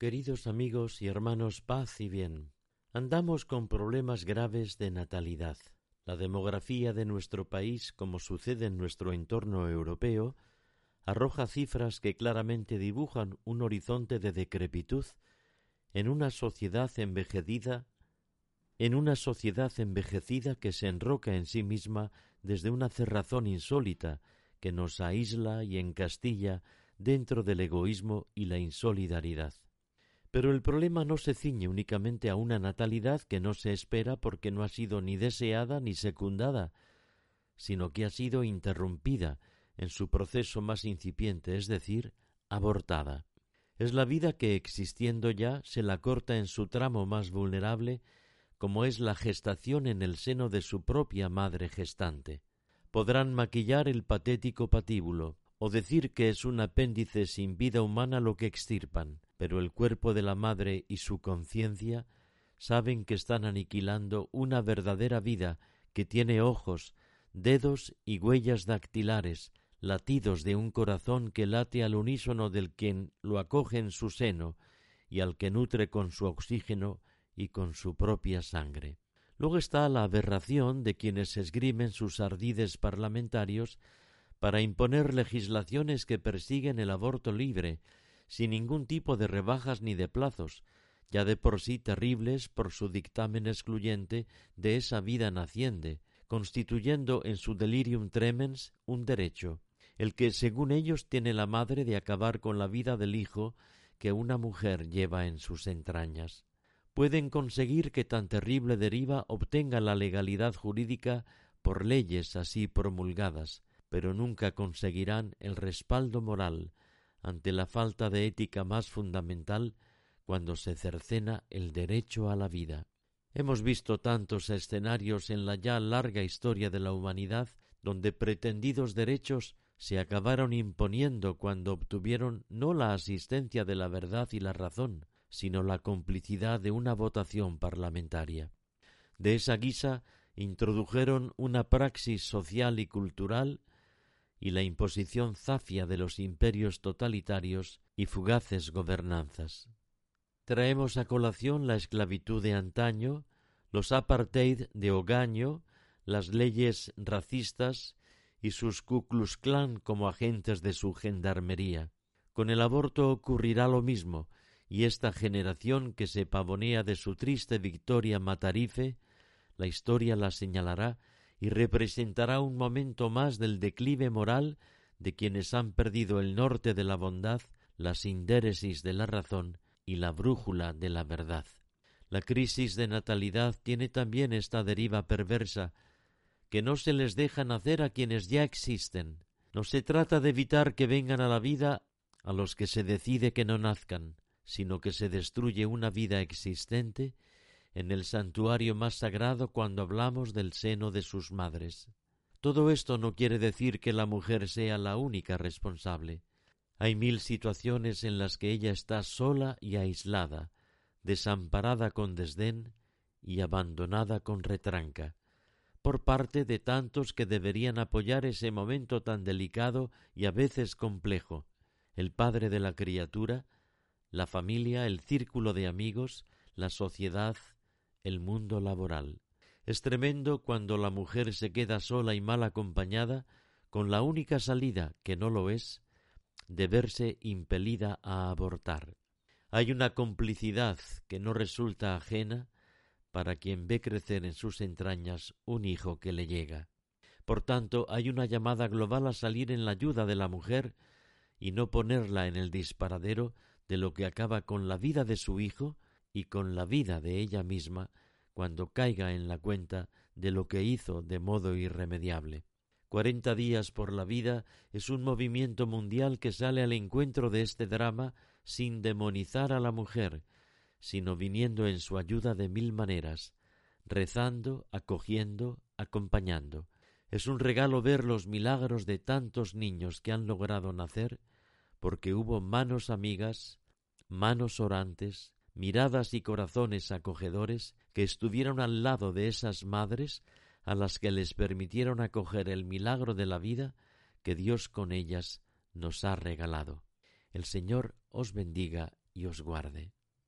Queridos amigos y hermanos, paz y bien. Andamos con problemas graves de natalidad. La demografía de nuestro país, como sucede en nuestro entorno europeo, arroja cifras que claramente dibujan un horizonte de decrepitud en una sociedad envejecida en una sociedad envejecida que se enroca en sí misma desde una cerrazón insólita que nos aísla y encastilla dentro del egoísmo y la insolidaridad. Pero el problema no se ciñe únicamente a una natalidad que no se espera porque no ha sido ni deseada ni secundada, sino que ha sido interrumpida en su proceso más incipiente, es decir, abortada. Es la vida que, existiendo ya, se la corta en su tramo más vulnerable, como es la gestación en el seno de su propia madre gestante. Podrán maquillar el patético patíbulo, o decir que es un apéndice sin vida humana lo que extirpan, pero el cuerpo de la madre y su conciencia saben que están aniquilando una verdadera vida que tiene ojos, dedos y huellas dactilares, latidos de un corazón que late al unísono del quien lo acoge en su seno y al que nutre con su oxígeno y con su propia sangre. Luego está la aberración de quienes esgrimen sus ardides parlamentarios para imponer legislaciones que persiguen el aborto libre, sin ningún tipo de rebajas ni de plazos, ya de por sí terribles por su dictamen excluyente de esa vida naciente, constituyendo en su delirium tremens un derecho, el que según ellos tiene la madre de acabar con la vida del hijo que una mujer lleva en sus entrañas. Pueden conseguir que tan terrible deriva obtenga la legalidad jurídica por leyes así promulgadas, pero nunca conseguirán el respaldo moral ante la falta de ética más fundamental cuando se cercena el derecho a la vida. Hemos visto tantos escenarios en la ya larga historia de la humanidad donde pretendidos derechos se acabaron imponiendo cuando obtuvieron no la asistencia de la verdad y la razón, sino la complicidad de una votación parlamentaria. De esa guisa introdujeron una praxis social y cultural y la imposición zafia de los imperios totalitarios y fugaces gobernanzas. Traemos a colación la esclavitud de antaño, los apartheid de Ogaño, las leyes racistas y sus Ku como agentes de su gendarmería. Con el aborto ocurrirá lo mismo, y esta generación que se pavonea de su triste victoria matarife, la historia la señalará y representará un momento más del declive moral de quienes han perdido el norte de la bondad, la sindéresis de la razón y la brújula de la verdad. La crisis de natalidad tiene también esta deriva perversa, que no se les deja nacer a quienes ya existen. No se trata de evitar que vengan a la vida a los que se decide que no nazcan, sino que se destruye una vida existente en el santuario más sagrado cuando hablamos del seno de sus madres. Todo esto no quiere decir que la mujer sea la única responsable. Hay mil situaciones en las que ella está sola y aislada, desamparada con desdén y abandonada con retranca, por parte de tantos que deberían apoyar ese momento tan delicado y a veces complejo, el padre de la criatura, la familia, el círculo de amigos, la sociedad, el mundo laboral. Es tremendo cuando la mujer se queda sola y mal acompañada, con la única salida, que no lo es, de verse impelida a abortar. Hay una complicidad que no resulta ajena para quien ve crecer en sus entrañas un hijo que le llega. Por tanto, hay una llamada global a salir en la ayuda de la mujer y no ponerla en el disparadero de lo que acaba con la vida de su hijo y con la vida de ella misma cuando caiga en la cuenta de lo que hizo de modo irremediable. Cuarenta días por la vida es un movimiento mundial que sale al encuentro de este drama sin demonizar a la mujer, sino viniendo en su ayuda de mil maneras, rezando, acogiendo, acompañando. Es un regalo ver los milagros de tantos niños que han logrado nacer, porque hubo manos amigas, manos orantes, miradas y corazones acogedores que estuvieron al lado de esas madres a las que les permitieron acoger el milagro de la vida que Dios con ellas nos ha regalado. El Señor os bendiga y os guarde.